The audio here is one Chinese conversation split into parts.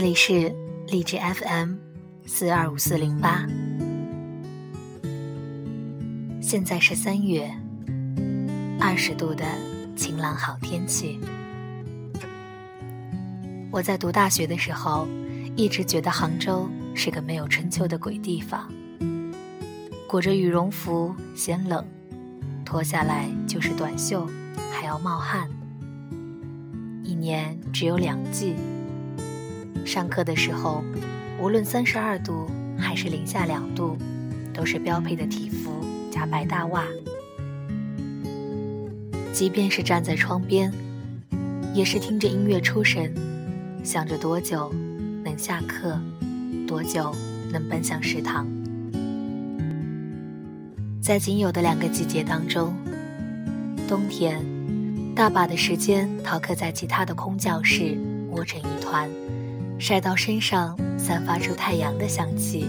这里是荔枝 FM 四二五四零八，现在是三月，二十度的晴朗好天气。我在读大学的时候，一直觉得杭州是个没有春秋的鬼地方，裹着羽绒服嫌冷，脱下来就是短袖，还要冒汗。一年只有两季。上课的时候，无论三十二度还是零下两度，都是标配的体服加白大袜。即便是站在窗边，也是听着音乐出神，想着多久能下课，多久能奔向食堂。在仅有的两个季节当中，冬天，大把的时间逃课在其他的空教室，窝成一团。晒到身上，散发出太阳的香气。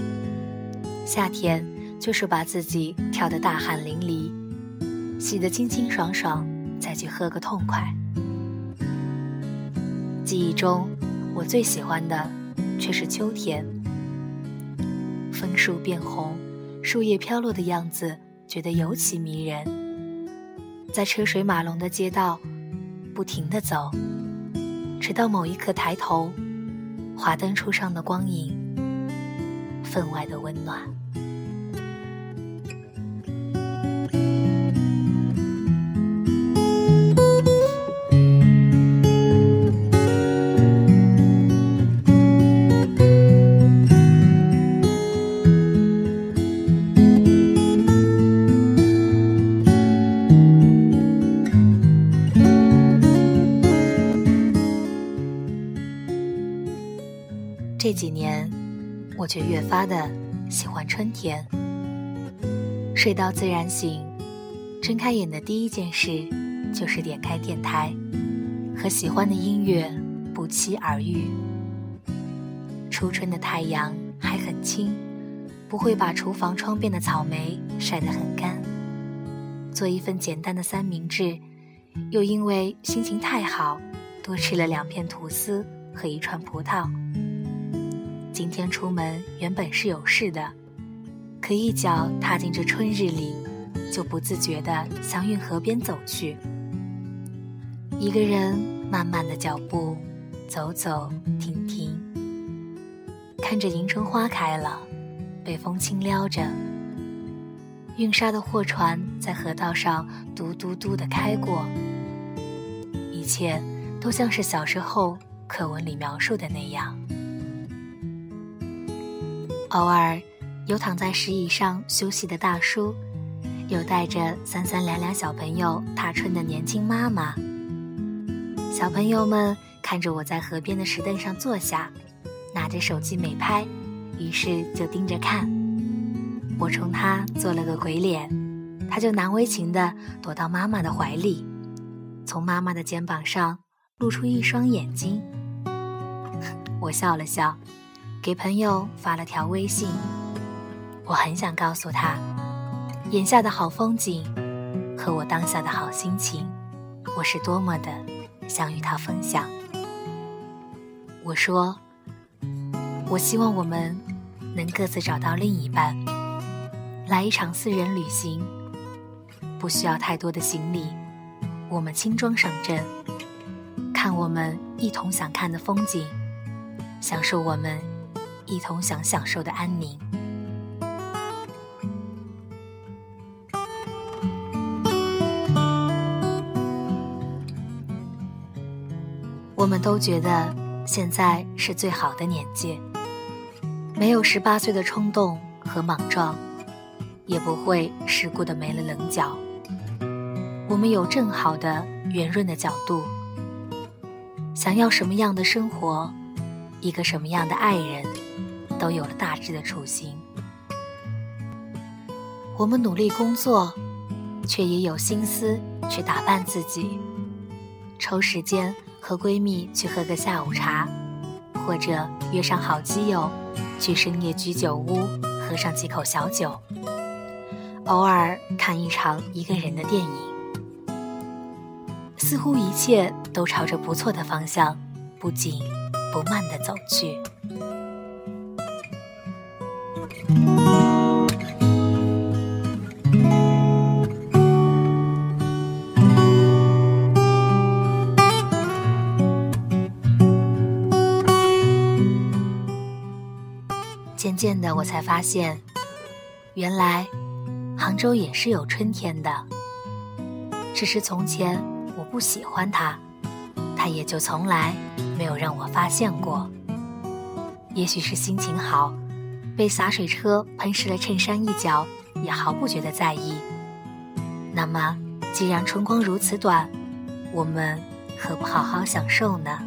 夏天就是把自己跳得大汗淋漓，洗得清清爽爽，再去喝个痛快。记忆中，我最喜欢的却是秋天。枫树变红，树叶飘落的样子，觉得尤其迷人。在车水马龙的街道，不停地走，直到某一刻抬头。华灯初上的光影，分外的温暖。几年，我却越发的喜欢春天。睡到自然醒，睁开眼的第一件事就是点开电台，和喜欢的音乐不期而遇。初春的太阳还很轻，不会把厨房窗边的草莓晒得很干。做一份简单的三明治，又因为心情太好，多吃了两片吐司和一串葡萄。今天出门原本是有事的，可一脚踏进这春日里，就不自觉地向运河边走去。一个人慢慢的脚步，走走停停，看着迎春花开了，被风轻撩着，运沙的货船在河道上嘟嘟嘟的开过，一切都像是小时候课文里描述的那样。偶尔，有躺在石椅上休息的大叔，有带着三三两两小朋友踏春的年轻妈妈。小朋友们看着我在河边的石凳上坐下，拿着手机美拍，于是就盯着看。我冲他做了个鬼脸，他就难为情地躲到妈妈的怀里，从妈妈的肩膀上露出一双眼睛。我笑了笑。给朋友发了条微信，我很想告诉他，眼下的好风景和我当下的好心情，我是多么的想与他分享。我说，我希望我们能各自找到另一半，来一场私人旅行，不需要太多的行李，我们轻装上阵，看我们一同想看的风景，享受我们。一同想享受的安宁。我们都觉得现在是最好的年纪，没有十八岁的冲动和莽撞，也不会世故的没了棱角。我们有正好的圆润的角度，想要什么样的生活，一个什么样的爱人。都有了大致的雏形。我们努力工作，却也有心思去打扮自己，抽时间和闺蜜去喝个下午茶，或者约上好基友去深夜居酒屋喝上几口小酒，偶尔看一场一个人的电影。似乎一切都朝着不错的方向，不紧不慢地走去。渐渐的，我才发现，原来杭州也是有春天的。只是从前我不喜欢它，它也就从来没有让我发现过。也许是心情好，被洒水车喷湿了衬衫一角，也毫不觉得在意。那么，既然春光如此短，我们何不好好享受呢？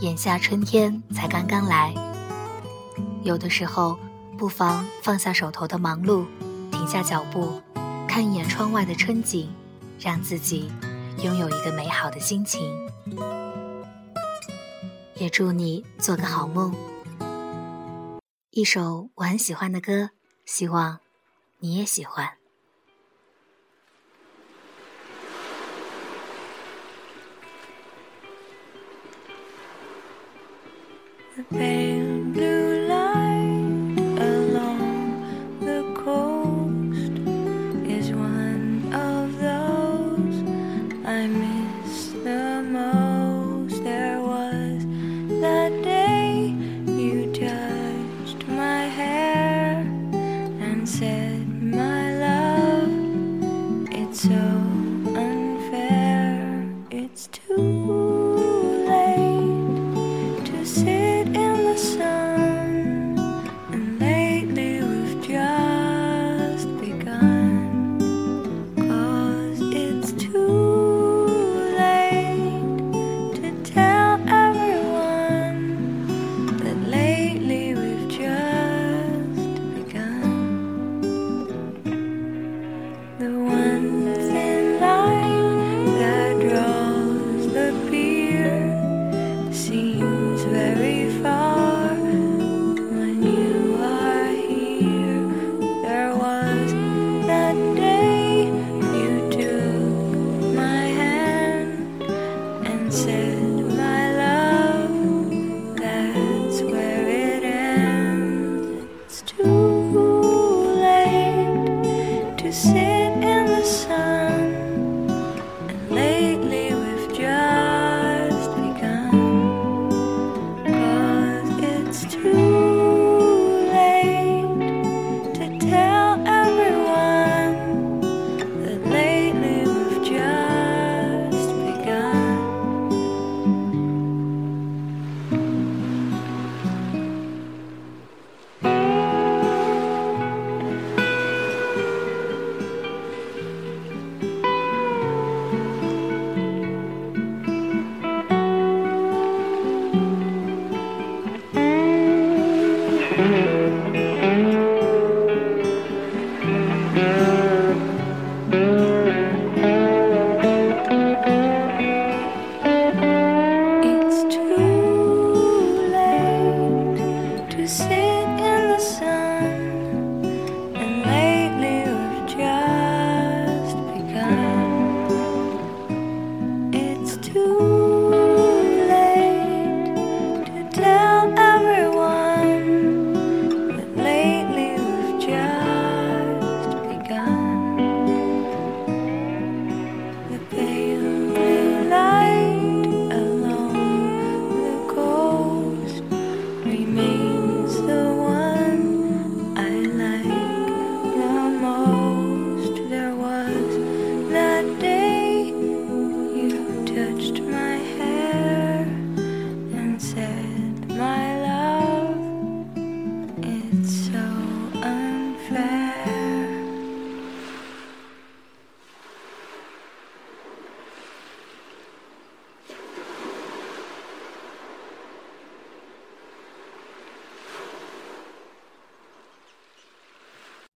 眼下春天才刚刚来。有的时候，不妨放下手头的忙碌，停下脚步，看一眼窗外的春景，让自己拥有一个美好的心情。也祝你做个好梦。一首我很喜欢的歌，希望你也喜欢。